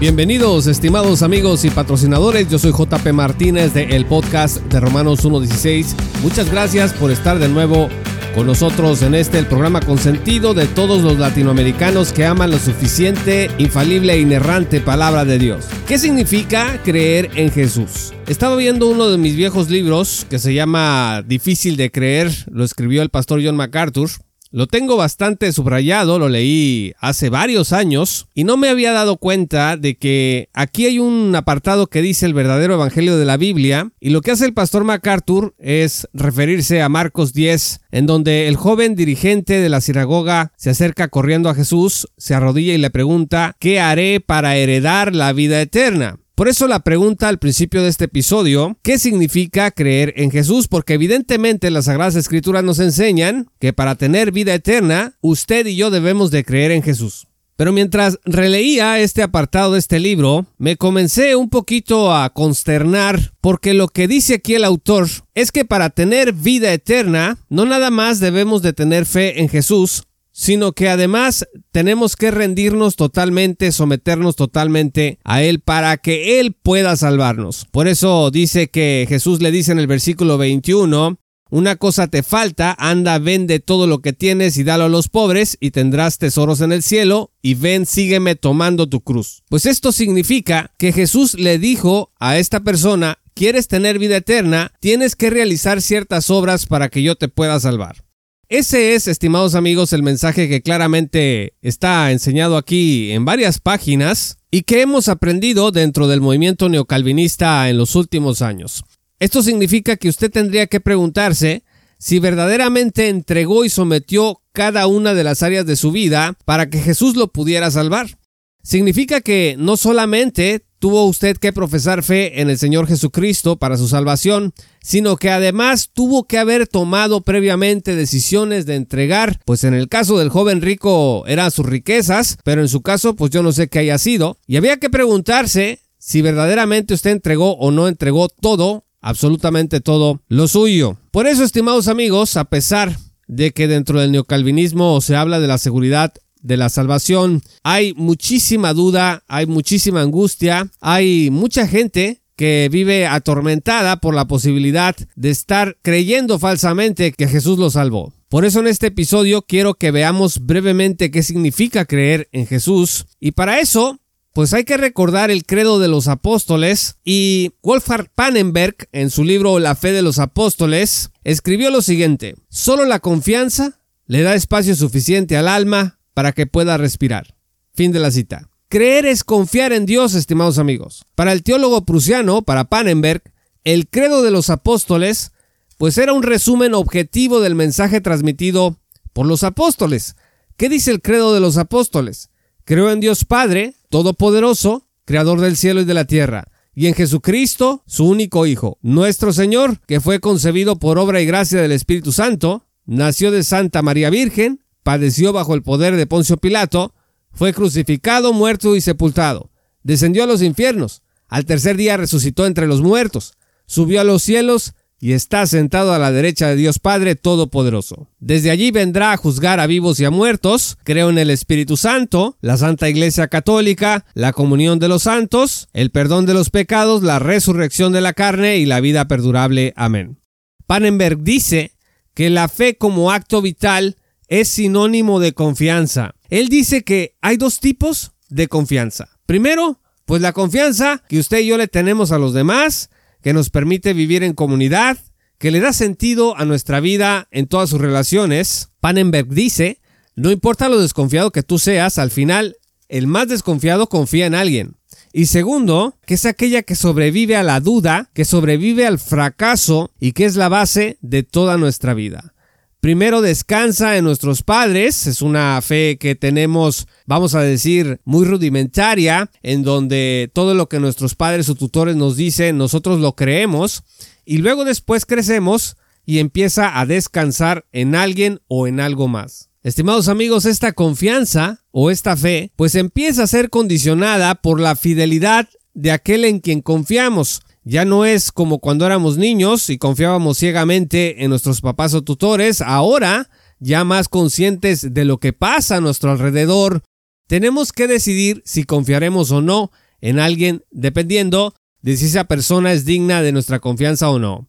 Bienvenidos, estimados amigos y patrocinadores. Yo soy JP Martínez de el podcast de Romanos 1.16. Muchas gracias por estar de nuevo con nosotros en este el programa consentido de todos los latinoamericanos que aman la suficiente, infalible e inerrante palabra de Dios. ¿Qué significa creer en Jesús? Estaba viendo uno de mis viejos libros que se llama Difícil de creer, lo escribió el pastor John MacArthur. Lo tengo bastante subrayado, lo leí hace varios años y no me había dado cuenta de que aquí hay un apartado que dice el verdadero evangelio de la Biblia y lo que hace el pastor MacArthur es referirse a Marcos 10, en donde el joven dirigente de la sinagoga se acerca corriendo a Jesús, se arrodilla y le pregunta, ¿qué haré para heredar la vida eterna? Por eso la pregunta al principio de este episodio, ¿qué significa creer en Jesús? Porque evidentemente las Sagradas Escrituras nos enseñan que para tener vida eterna, usted y yo debemos de creer en Jesús. Pero mientras releía este apartado de este libro, me comencé un poquito a consternar porque lo que dice aquí el autor es que para tener vida eterna, no nada más debemos de tener fe en Jesús, sino que además tenemos que rendirnos totalmente, someternos totalmente a Él para que Él pueda salvarnos. Por eso dice que Jesús le dice en el versículo 21, una cosa te falta, anda, vende todo lo que tienes y dalo a los pobres y tendrás tesoros en el cielo y ven, sígueme tomando tu cruz. Pues esto significa que Jesús le dijo a esta persona, quieres tener vida eterna, tienes que realizar ciertas obras para que yo te pueda salvar. Ese es, estimados amigos, el mensaje que claramente está enseñado aquí en varias páginas y que hemos aprendido dentro del movimiento neocalvinista en los últimos años. Esto significa que usted tendría que preguntarse si verdaderamente entregó y sometió cada una de las áreas de su vida para que Jesús lo pudiera salvar. Significa que no solamente tuvo usted que profesar fe en el Señor Jesucristo para su salvación, sino que además tuvo que haber tomado previamente decisiones de entregar, pues en el caso del joven rico eran sus riquezas, pero en su caso pues yo no sé qué haya sido, y había que preguntarse si verdaderamente usted entregó o no entregó todo, absolutamente todo lo suyo. Por eso, estimados amigos, a pesar de que dentro del neocalvinismo se habla de la seguridad de la salvación. Hay muchísima duda, hay muchísima angustia, hay mucha gente que vive atormentada por la posibilidad de estar creyendo falsamente que Jesús lo salvó. Por eso en este episodio quiero que veamos brevemente qué significa creer en Jesús y para eso pues hay que recordar el credo de los apóstoles y Wolfgang Pannenberg en su libro La fe de los apóstoles escribió lo siguiente, solo la confianza le da espacio suficiente al alma para que pueda respirar. Fin de la cita. Creer es confiar en Dios, estimados amigos. Para el teólogo prusiano, para Pannenberg, el credo de los apóstoles, pues era un resumen objetivo del mensaje transmitido por los apóstoles. ¿Qué dice el credo de los apóstoles? Creo en Dios Padre, Todopoderoso, Creador del cielo y de la tierra, y en Jesucristo, su único Hijo, nuestro Señor, que fue concebido por obra y gracia del Espíritu Santo, nació de Santa María Virgen, padeció bajo el poder de Poncio Pilato, fue crucificado, muerto y sepultado, descendió a los infiernos, al tercer día resucitó entre los muertos, subió a los cielos y está sentado a la derecha de Dios Padre Todopoderoso. Desde allí vendrá a juzgar a vivos y a muertos. Creo en el Espíritu Santo, la Santa Iglesia Católica, la comunión de los santos, el perdón de los pecados, la resurrección de la carne y la vida perdurable. Amén. Pannenberg dice que la fe como acto vital es sinónimo de confianza. Él dice que hay dos tipos de confianza. Primero, pues la confianza que usted y yo le tenemos a los demás, que nos permite vivir en comunidad, que le da sentido a nuestra vida en todas sus relaciones. Pannenberg dice, no importa lo desconfiado que tú seas, al final el más desconfiado confía en alguien. Y segundo, que es aquella que sobrevive a la duda, que sobrevive al fracaso y que es la base de toda nuestra vida. Primero descansa en nuestros padres, es una fe que tenemos, vamos a decir, muy rudimentaria, en donde todo lo que nuestros padres o tutores nos dicen, nosotros lo creemos, y luego después crecemos y empieza a descansar en alguien o en algo más. Estimados amigos, esta confianza o esta fe, pues empieza a ser condicionada por la fidelidad de aquel en quien confiamos. Ya no es como cuando éramos niños y confiábamos ciegamente en nuestros papás o tutores, ahora, ya más conscientes de lo que pasa a nuestro alrededor, tenemos que decidir si confiaremos o no en alguien dependiendo de si esa persona es digna de nuestra confianza o no.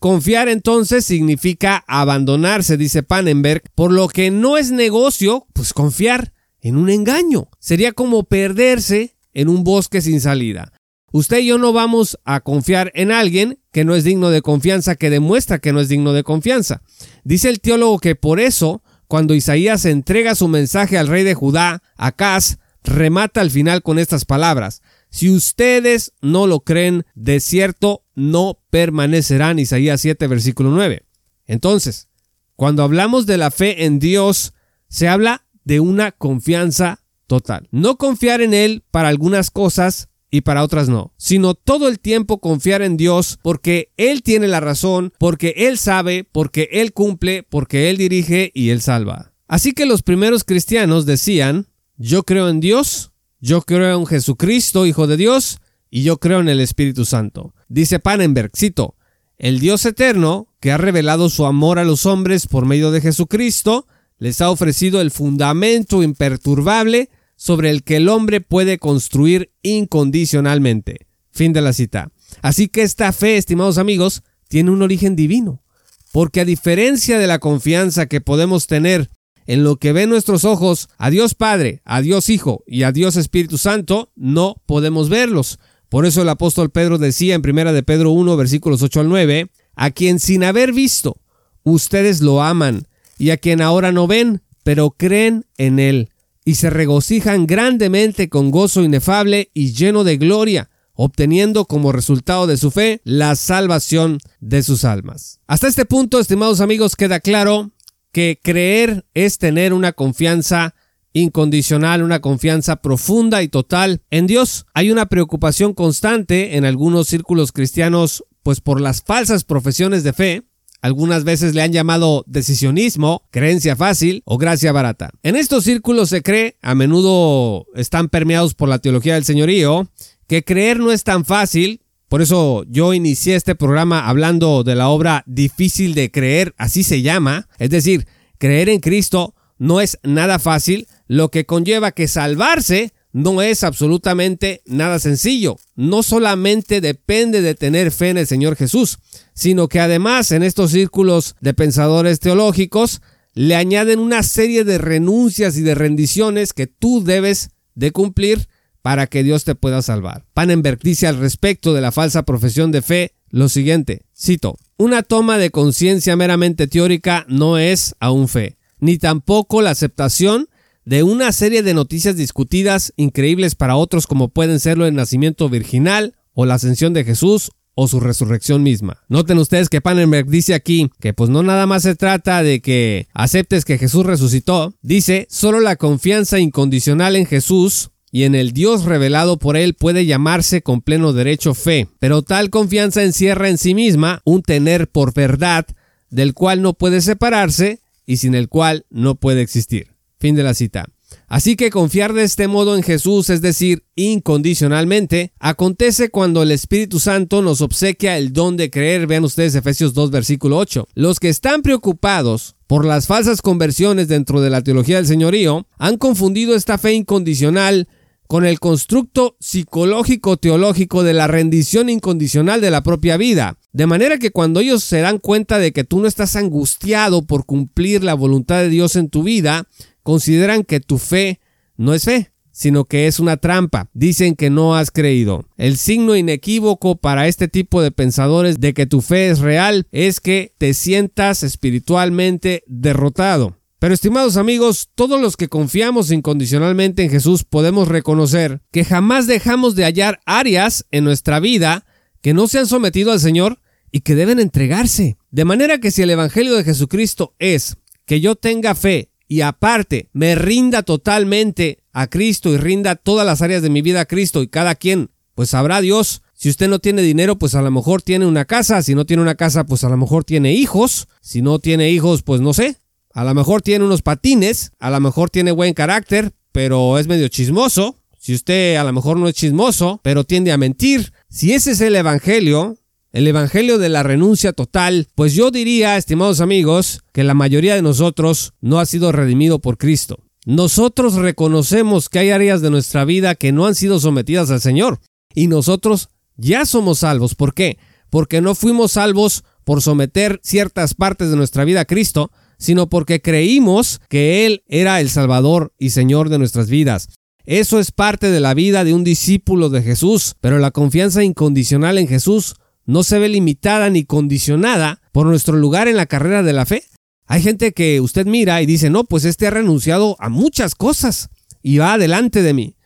Confiar entonces significa abandonarse, dice Pannenberg, por lo que no es negocio, pues confiar en un engaño. Sería como perderse en un bosque sin salida. Usted y yo no vamos a confiar en alguien que no es digno de confianza, que demuestra que no es digno de confianza. Dice el teólogo que por eso, cuando Isaías entrega su mensaje al rey de Judá, Acaz, remata al final con estas palabras. Si ustedes no lo creen, de cierto no permanecerán. Isaías 7, versículo 9. Entonces, cuando hablamos de la fe en Dios, se habla de una confianza total. No confiar en Él para algunas cosas y para otras no, sino todo el tiempo confiar en Dios porque Él tiene la razón, porque Él sabe, porque Él cumple, porque Él dirige y Él salva. Así que los primeros cristianos decían, yo creo en Dios, yo creo en Jesucristo, Hijo de Dios, y yo creo en el Espíritu Santo. Dice Pannenberg, cito, el Dios eterno, que ha revelado su amor a los hombres por medio de Jesucristo, les ha ofrecido el fundamento imperturbable sobre el que el hombre puede construir incondicionalmente. Fin de la cita. Así que esta fe, estimados amigos, tiene un origen divino, porque a diferencia de la confianza que podemos tener en lo que ven nuestros ojos, a Dios Padre, a Dios Hijo y a Dios Espíritu Santo, no podemos verlos. Por eso el apóstol Pedro decía en primera de Pedro 1 versículos 8 al 9, a quien sin haber visto, ustedes lo aman, y a quien ahora no ven, pero creen en él y se regocijan grandemente con gozo inefable y lleno de gloria, obteniendo como resultado de su fe la salvación de sus almas. Hasta este punto, estimados amigos, queda claro que creer es tener una confianza incondicional, una confianza profunda y total en Dios. Hay una preocupación constante en algunos círculos cristianos pues por las falsas profesiones de fe algunas veces le han llamado decisionismo, creencia fácil o gracia barata. En estos círculos se cree, a menudo están permeados por la teología del señorío, que creer no es tan fácil. Por eso yo inicié este programa hablando de la obra Difícil de creer, así se llama. Es decir, creer en Cristo no es nada fácil, lo que conlleva que salvarse no es absolutamente nada sencillo. No solamente depende de tener fe en el Señor Jesús, sino que además en estos círculos de pensadores teológicos le añaden una serie de renuncias y de rendiciones que tú debes de cumplir para que Dios te pueda salvar. Pannenberg dice al respecto de la falsa profesión de fe lo siguiente, cito, una toma de conciencia meramente teórica no es aún fe, ni tampoco la aceptación de una serie de noticias discutidas increíbles para otros como pueden serlo el nacimiento virginal o la ascensión de Jesús o su resurrección misma. Noten ustedes que Pannenberg dice aquí que pues no nada más se trata de que aceptes que Jesús resucitó, dice solo la confianza incondicional en Jesús y en el Dios revelado por él puede llamarse con pleno derecho fe, pero tal confianza encierra en sí misma un tener por verdad del cual no puede separarse y sin el cual no puede existir. Fin de la cita. Así que confiar de este modo en Jesús, es decir, incondicionalmente, acontece cuando el Espíritu Santo nos obsequia el don de creer. Vean ustedes Efesios 2, versículo 8. Los que están preocupados por las falsas conversiones dentro de la teología del señorío han confundido esta fe incondicional con el constructo psicológico teológico de la rendición incondicional de la propia vida. De manera que cuando ellos se dan cuenta de que tú no estás angustiado por cumplir la voluntad de Dios en tu vida, consideran que tu fe no es fe, sino que es una trampa. Dicen que no has creído. El signo inequívoco para este tipo de pensadores de que tu fe es real es que te sientas espiritualmente derrotado. Pero estimados amigos, todos los que confiamos incondicionalmente en Jesús podemos reconocer que jamás dejamos de hallar áreas en nuestra vida que no se han sometido al Señor y que deben entregarse. De manera que si el Evangelio de Jesucristo es que yo tenga fe y aparte me rinda totalmente a Cristo y rinda todas las áreas de mi vida a Cristo y cada quien, pues sabrá Dios. Si usted no tiene dinero, pues a lo mejor tiene una casa. Si no tiene una casa, pues a lo mejor tiene hijos. Si no tiene hijos, pues no sé. A lo mejor tiene unos patines. A lo mejor tiene buen carácter, pero es medio chismoso. Si usted a lo mejor no es chismoso, pero tiende a mentir. Si ese es el Evangelio, el Evangelio de la renuncia total, pues yo diría, estimados amigos, que la mayoría de nosotros no ha sido redimido por Cristo. Nosotros reconocemos que hay áreas de nuestra vida que no han sido sometidas al Señor y nosotros ya somos salvos. ¿Por qué? Porque no fuimos salvos por someter ciertas partes de nuestra vida a Cristo, sino porque creímos que Él era el Salvador y Señor de nuestras vidas. Eso es parte de la vida de un discípulo de Jesús, pero la confianza incondicional en Jesús no se ve limitada ni condicionada por nuestro lugar en la carrera de la fe. Hay gente que usted mira y dice, no, pues este ha renunciado a muchas cosas y va adelante de mí.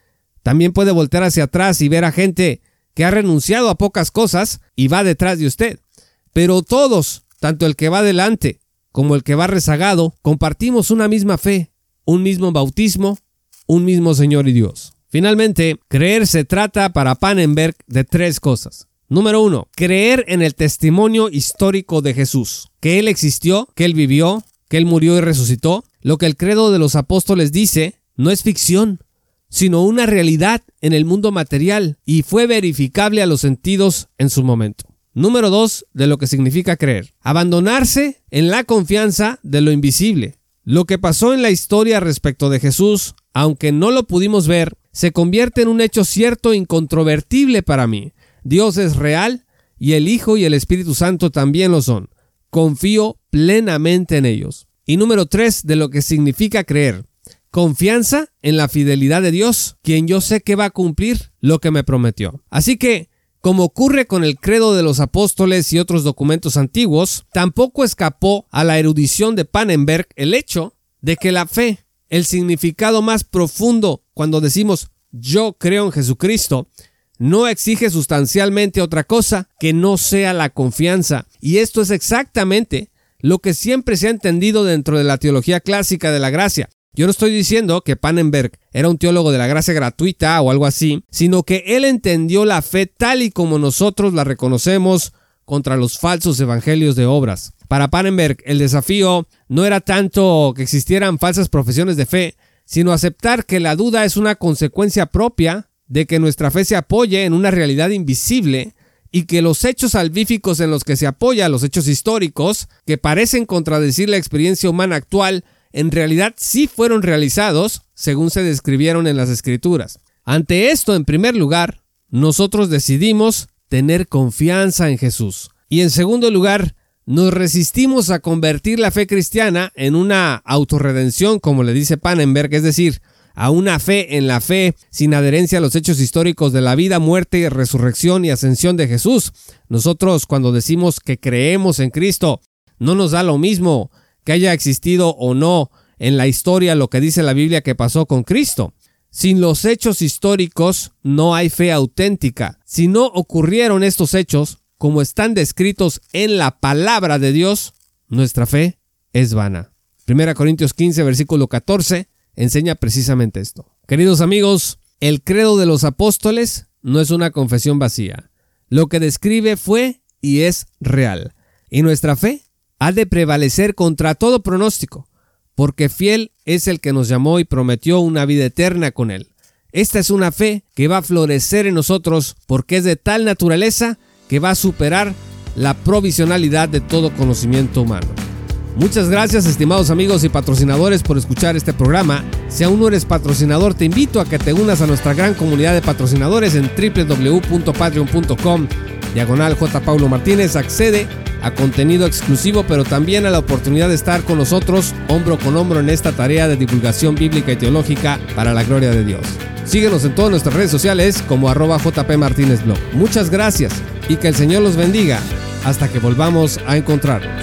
También puede voltear hacia atrás y ver a gente que ha renunciado a pocas cosas y va detrás de usted. Pero todos, tanto el que va adelante como el que va rezagado, compartimos una misma fe, un mismo bautismo, un mismo Señor y Dios. Finalmente, creer se trata para Pannenberg de tres cosas. Número uno, creer en el testimonio histórico de Jesús, que Él existió, que Él vivió, que Él murió y resucitó. Lo que el credo de los apóstoles dice no es ficción, sino una realidad en el mundo material y fue verificable a los sentidos en su momento. Número dos, de lo que significa creer. Abandonarse en la confianza de lo invisible. Lo que pasó en la historia respecto de Jesús, aunque no lo pudimos ver, se convierte en un hecho cierto e incontrovertible para mí. Dios es real y el Hijo y el Espíritu Santo también lo son. Confío plenamente en ellos. Y número tres, de lo que significa creer. Confianza en la fidelidad de Dios, quien yo sé que va a cumplir lo que me prometió. Así que, como ocurre con el credo de los apóstoles y otros documentos antiguos, tampoco escapó a la erudición de Pannenberg el hecho de que la fe, el significado más profundo cuando decimos yo creo en Jesucristo, no exige sustancialmente otra cosa que no sea la confianza. Y esto es exactamente lo que siempre se ha entendido dentro de la teología clásica de la gracia. Yo no estoy diciendo que Pannenberg era un teólogo de la gracia gratuita o algo así, sino que él entendió la fe tal y como nosotros la reconocemos contra los falsos evangelios de obras. Para Pannenberg, el desafío no era tanto que existieran falsas profesiones de fe, sino aceptar que la duda es una consecuencia propia de que nuestra fe se apoye en una realidad invisible y que los hechos salvíficos en los que se apoya, los hechos históricos, que parecen contradecir la experiencia humana actual, en realidad sí fueron realizados según se describieron en las escrituras. Ante esto, en primer lugar, nosotros decidimos tener confianza en Jesús. Y en segundo lugar, nos resistimos a convertir la fe cristiana en una autorredención, como le dice Pannenberg, es decir, a una fe en la fe sin adherencia a los hechos históricos de la vida, muerte, resurrección y ascensión de Jesús. Nosotros cuando decimos que creemos en Cristo, no nos da lo mismo que haya existido o no en la historia lo que dice la Biblia que pasó con Cristo. Sin los hechos históricos no hay fe auténtica. Si no ocurrieron estos hechos, como están descritos en la palabra de Dios, nuestra fe es vana. 1 Corintios 15, versículo 14 enseña precisamente esto. Queridos amigos, el credo de los apóstoles no es una confesión vacía. Lo que describe fue y es real. Y nuestra fe ha de prevalecer contra todo pronóstico, porque fiel es el que nos llamó y prometió una vida eterna con él. Esta es una fe que va a florecer en nosotros porque es de tal naturaleza que va a superar la provisionalidad de todo conocimiento humano. Muchas gracias estimados amigos y patrocinadores por escuchar este programa. Si aún no eres patrocinador, te invito a que te unas a nuestra gran comunidad de patrocinadores en www.patreon.com. Diagonal J. Paulo Martínez accede a contenido exclusivo, pero también a la oportunidad de estar con nosotros hombro con hombro en esta tarea de divulgación bíblica y teológica para la gloria de Dios. Síguenos en todas nuestras redes sociales como arroba JP Martínez Blog. Muchas gracias y que el Señor los bendiga hasta que volvamos a encontrarnos.